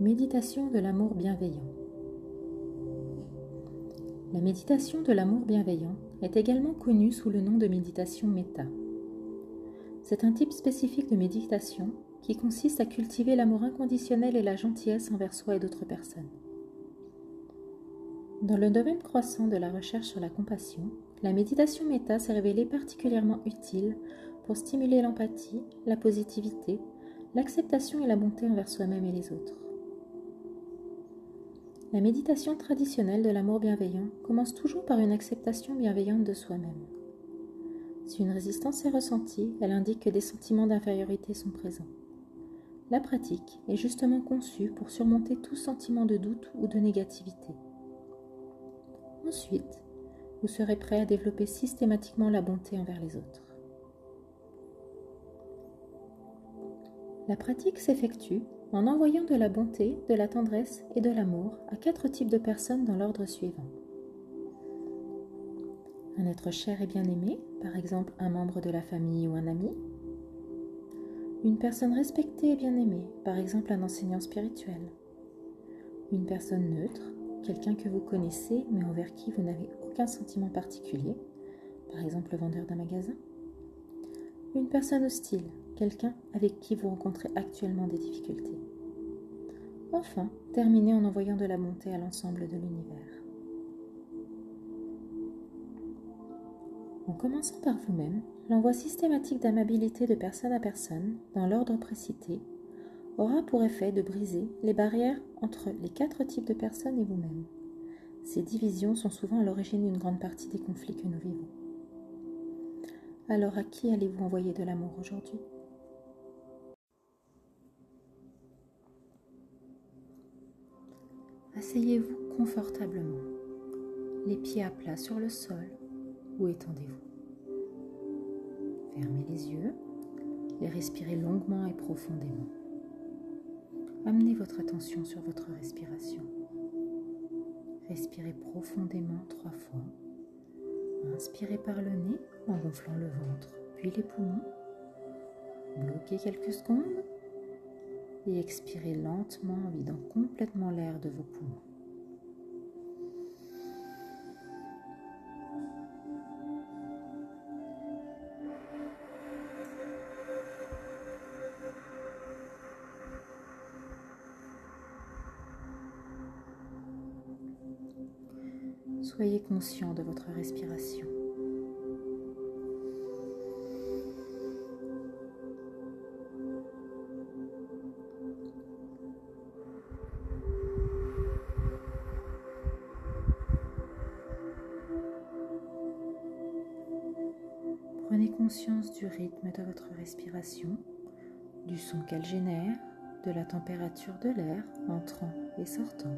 Méditation de l'amour bienveillant. La méditation de l'amour bienveillant est également connue sous le nom de méditation méta. C'est un type spécifique de méditation qui consiste à cultiver l'amour inconditionnel et la gentillesse envers soi et d'autres personnes. Dans le domaine croissant de la recherche sur la compassion, la méditation méta s'est révélée particulièrement utile pour stimuler l'empathie, la positivité, l'acceptation et la bonté envers soi-même et les autres. La méditation traditionnelle de l'amour bienveillant commence toujours par une acceptation bienveillante de soi-même. Si une résistance est ressentie, elle indique que des sentiments d'infériorité sont présents. La pratique est justement conçue pour surmonter tout sentiment de doute ou de négativité. Ensuite, vous serez prêt à développer systématiquement la bonté envers les autres. La pratique s'effectue en envoyant de la bonté, de la tendresse et de l'amour à quatre types de personnes dans l'ordre suivant. Un être cher et bien-aimé, par exemple un membre de la famille ou un ami. Une personne respectée et bien-aimée, par exemple un enseignant spirituel. Une personne neutre, quelqu'un que vous connaissez mais envers qui vous n'avez aucun sentiment particulier, par exemple le vendeur d'un magasin. Une personne hostile, quelqu'un avec qui vous rencontrez actuellement des difficultés. Enfin, terminez en envoyant de la bonté à l'ensemble de l'univers. En commençant par vous-même, l'envoi systématique d'amabilité de personne à personne, dans l'ordre précité, aura pour effet de briser les barrières entre les quatre types de personnes et vous-même. Ces divisions sont souvent à l'origine d'une grande partie des conflits que nous vivons. Alors à qui allez-vous envoyer de l'amour aujourd'hui? Asseyez-vous confortablement, les pieds à plat sur le sol ou étendez-vous? Fermez les yeux et respirez longuement et profondément. Amenez votre attention sur votre respiration. Respirez profondément trois fois. Inspirez par le nez en gonflant le ventre, puis les poumons. Bloquez quelques secondes et expirez lentement en vidant complètement l'air de vos poumons. Soyez conscient de votre respiration. Rythme de votre respiration, du son qu'elle génère, de la température de l'air entrant et sortant.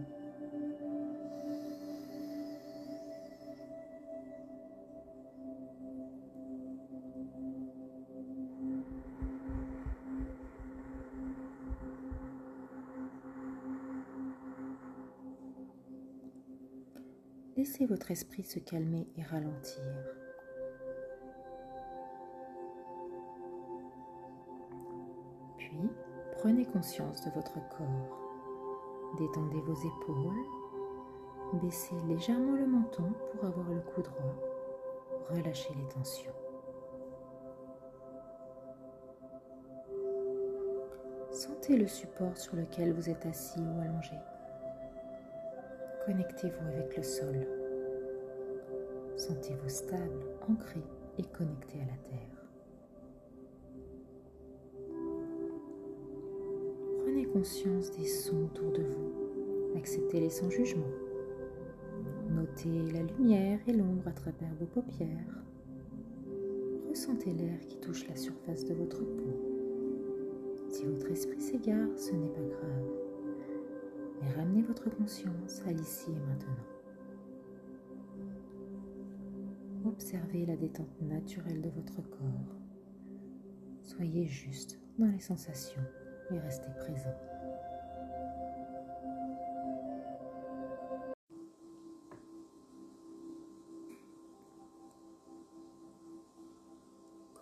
Laissez votre esprit se calmer et ralentir. Prenez conscience de votre corps. Détendez vos épaules. Baissez légèrement le menton pour avoir le cou droit. Relâchez les tensions. Sentez le support sur lequel vous êtes assis ou allongé. Connectez-vous avec le sol. Sentez-vous stable, ancré et connecté à la terre. Conscience des sons autour de vous. Acceptez-les sans jugement. Notez la lumière et l'ombre à travers vos paupières. Ressentez l'air qui touche la surface de votre peau. Si votre esprit s'égare, ce n'est pas grave. Mais ramenez votre conscience à l'ici et maintenant. Observez la détente naturelle de votre corps. Soyez juste dans les sensations et restez présent.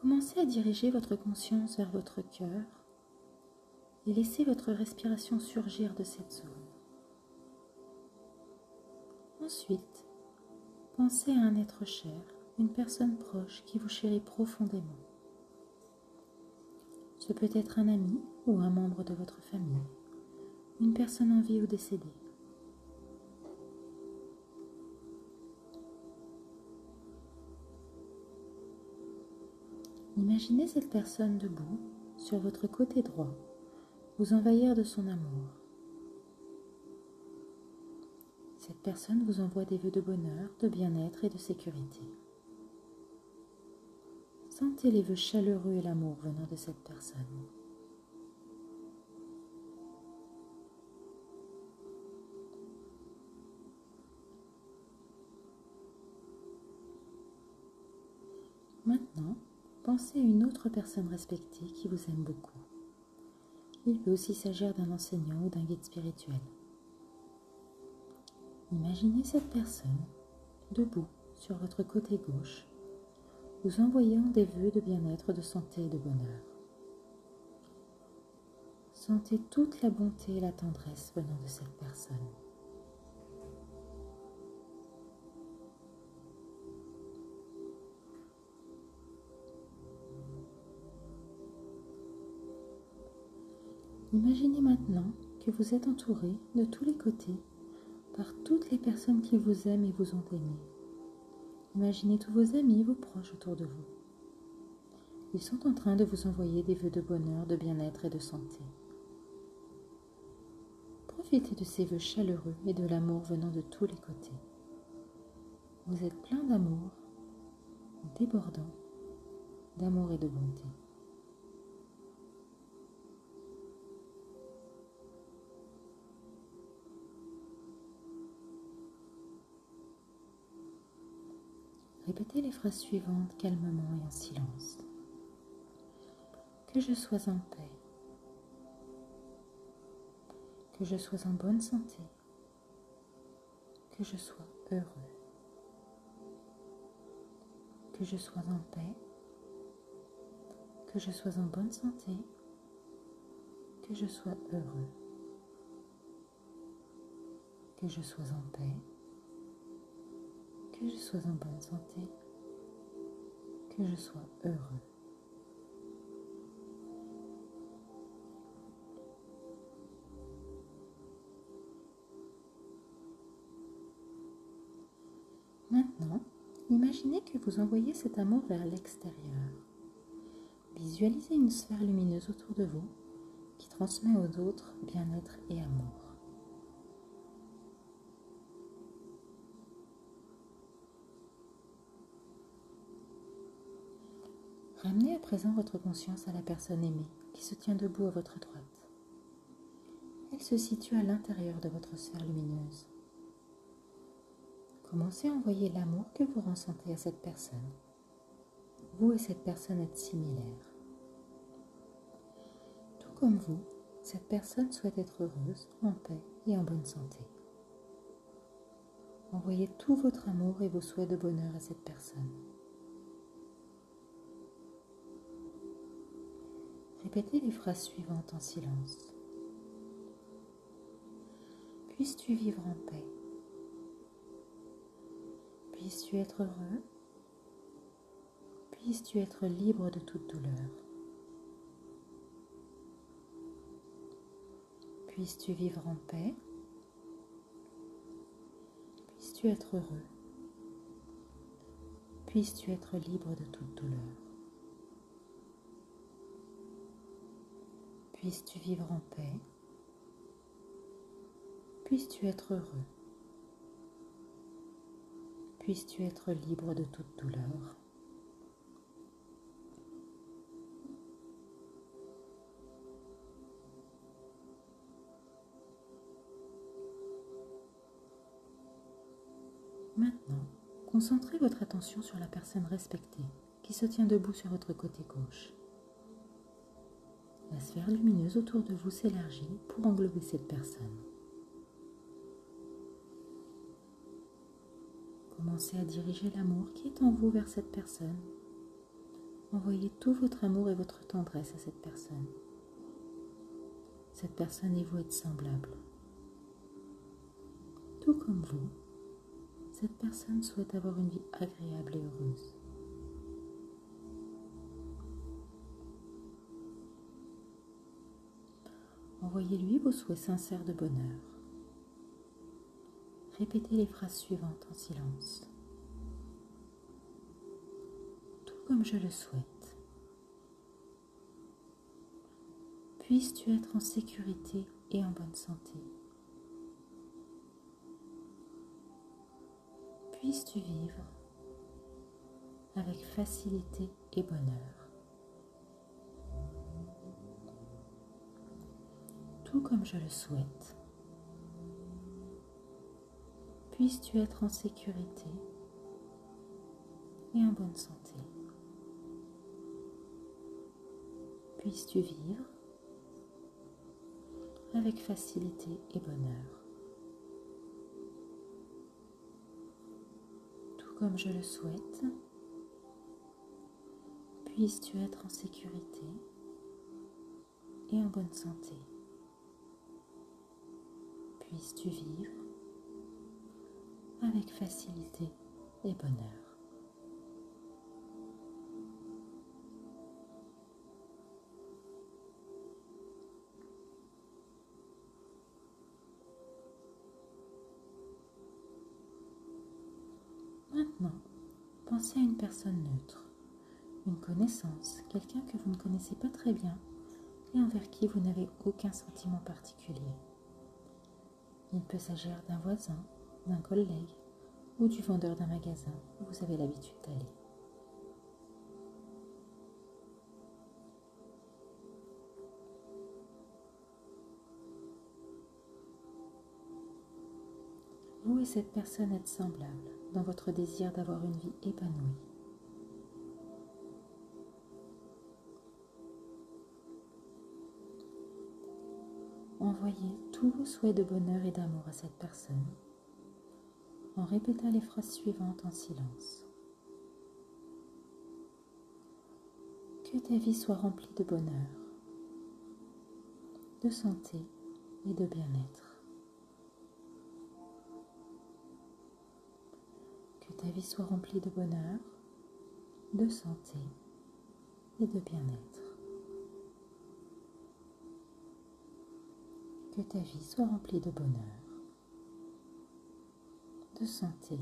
Commencez à diriger votre conscience vers votre cœur et laissez votre respiration surgir de cette zone. Ensuite, pensez à un être cher, une personne proche qui vous chérit profondément. Ce peut être un ami ou un membre de votre famille, une personne en vie ou décédée. Imaginez cette personne debout sur votre côté droit, vous envahir de son amour. Cette personne vous envoie des vœux de bonheur, de bien-être et de sécurité. Sentez les vœux chaleureux et l'amour venant de cette personne. Maintenant, pensez à une autre personne respectée qui vous aime beaucoup. Il peut aussi s'agir d'un enseignant ou d'un guide spirituel. Imaginez cette personne debout sur votre côté gauche, vous envoyant des vœux de bien-être, de santé et de bonheur. Sentez toute la bonté et la tendresse venant de cette personne. Imaginez maintenant que vous êtes entouré de tous les côtés par toutes les personnes qui vous aiment et vous ont aimé. Imaginez tous vos amis, vos proches autour de vous. Ils sont en train de vous envoyer des vœux de bonheur, de bien-être et de santé. Profitez de ces vœux chaleureux et de l'amour venant de tous les côtés. Vous êtes plein d'amour, débordant d'amour et de bonté. Répétez les phrases suivantes calmement et en silence. Que je sois en paix. Que je sois en bonne santé. Que je sois heureux. Que je sois en paix. Que je sois en bonne santé. Que je sois heureux. Que je sois en paix que je sois en bonne santé, que je sois heureux. Maintenant, imaginez que vous envoyez cet amour vers l'extérieur. Visualisez une sphère lumineuse autour de vous qui transmet aux autres bien-être et amour. Ramenez à présent votre conscience à la personne aimée qui se tient debout à votre droite. Elle se situe à l'intérieur de votre sphère lumineuse. Commencez à envoyer l'amour que vous ressentez à cette personne. Vous et cette personne êtes similaires. Tout comme vous, cette personne souhaite être heureuse, en paix et en bonne santé. Envoyez tout votre amour et vos souhaits de bonheur à cette personne. Répétez les phrases suivantes en silence. Puisses-tu vivre en paix? Puisses-tu être heureux? Puisses-tu être libre de toute douleur? Puisses-tu vivre en paix? Puisses-tu être heureux? Puisses-tu être libre de toute douleur? Puisses-tu vivre en paix? Puisses-tu être heureux? Puisses-tu être libre de toute douleur? Maintenant, concentrez votre attention sur la personne respectée qui se tient debout sur votre côté gauche. La sphère lumineuse autour de vous s'élargit pour englober cette personne. Commencez à diriger l'amour qui est en vous vers cette personne. Envoyez tout votre amour et votre tendresse à cette personne. cette personne et vous êtes semblables. Tout comme vous, cette personne souhaite avoir une vie agréable et heureuse. Envoyez-lui vos souhaits sincères de bonheur. Répétez les phrases suivantes en silence. Tout comme je le souhaite. Puisses-tu être en sécurité et en bonne santé. Puisses-tu vivre avec facilité et bonheur. Tout comme je le souhaite. Puisses-tu être en sécurité et en bonne santé. Puisses-tu vivre avec facilité et bonheur. Tout comme je le souhaite, puisses-tu être en sécurité et en bonne santé puisses-tu vivre avec facilité et bonheur. Maintenant, pensez à une personne neutre, une connaissance, quelqu'un que vous ne connaissez pas très bien et envers qui vous n'avez aucun sentiment particulier. Il peut s'agir d'un voisin, d'un collègue ou du vendeur d'un magasin où vous avez l'habitude d'aller. Vous et cette personne êtes semblables dans votre désir d'avoir une vie épanouie. Envoyez tous vos souhaits de bonheur et d'amour à cette personne en répétant les phrases suivantes en silence. Que ta vie soit remplie de bonheur, de santé et de bien-être. Que ta vie soit remplie de bonheur, de santé et de bien-être. Que ta vie soit remplie de bonheur, de santé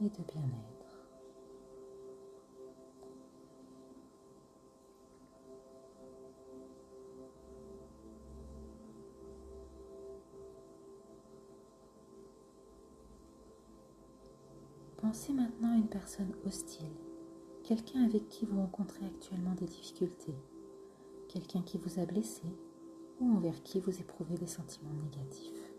et de bien-être. Pensez maintenant à une personne hostile, quelqu'un avec qui vous rencontrez actuellement des difficultés, quelqu'un qui vous a blessé ou envers qui vous éprouvez des sentiments négatifs.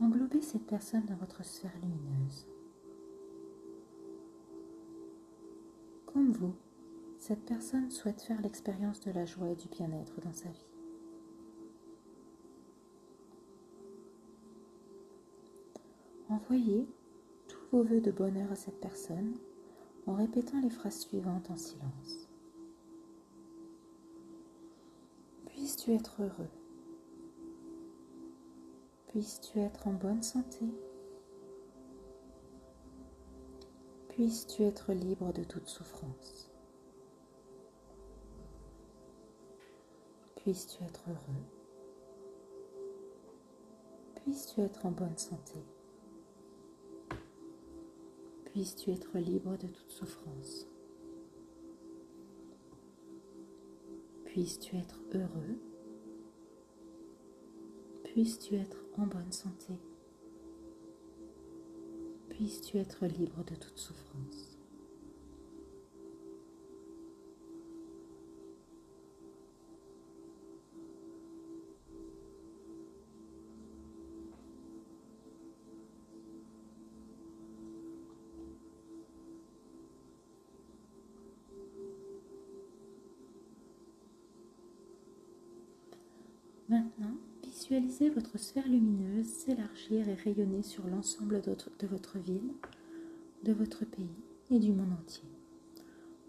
Englobez cette personne dans votre sphère lumineuse. Comme vous, cette personne souhaite faire l'expérience de la joie et du bien-être dans sa vie. Envoyez tous vos voeux de bonheur à cette personne en répétant les phrases suivantes en silence. Puisses-tu être heureux. Puisses-tu être en bonne santé. Puisses-tu être libre de toute souffrance. Puisses-tu être heureux. Puisses-tu être en bonne santé puisses-tu être libre de toute souffrance. Puisses-tu être heureux. Puisses-tu être en bonne santé. Puisses-tu être libre de toute souffrance. Visualisez votre sphère lumineuse s'élargir et rayonner sur l'ensemble de votre ville, de votre pays et du monde entier,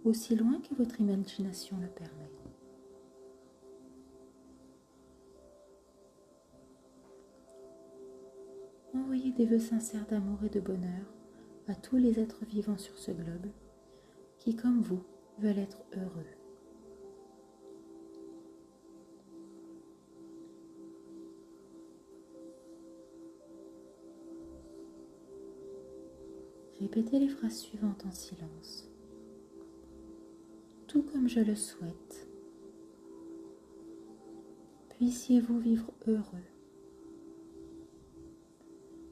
aussi loin que votre imagination le permet. Envoyez des vœux sincères d'amour et de bonheur à tous les êtres vivants sur ce globe qui, comme vous, veulent être heureux. Répétez les phrases suivantes en silence. Tout comme je le souhaite, puissiez-vous vivre heureux,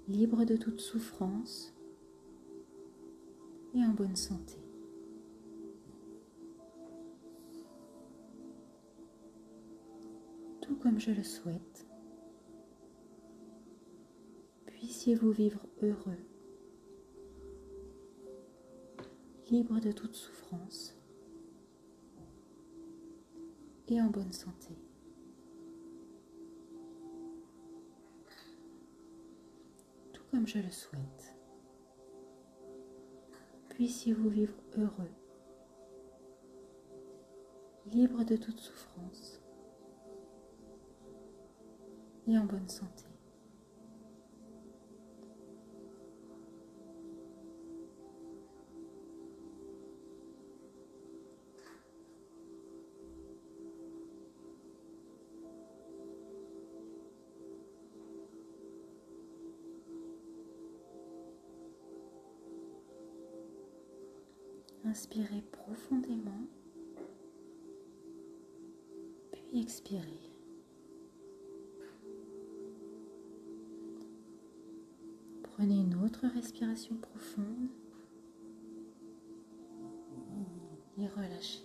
libre de toute souffrance. Et en bonne santé. Tout comme je le souhaite, puissiez-vous vivre heureux, libre de toute souffrance et en bonne santé. Tout comme je le souhaite. Puissiez-vous vivre heureux, libre de toute souffrance et en bonne santé. Inspirez profondément, puis expirez. Prenez une autre respiration profonde et relâchez.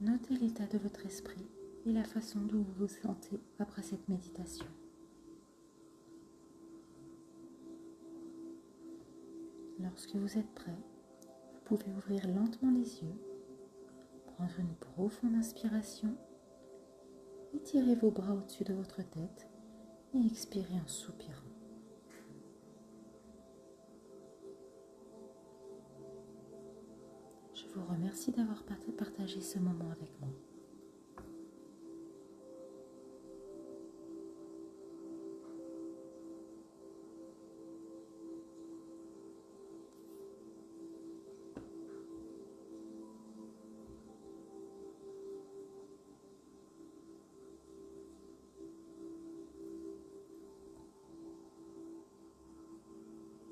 Notez l'état de votre esprit et la façon dont vous vous sentez après cette méditation. Lorsque vous êtes prêt, vous pouvez ouvrir lentement les yeux, prendre une profonde inspiration, étirer vos bras au-dessus de votre tête et expirer en soupirant. Je vous remercie d'avoir partagé ce moment avec moi.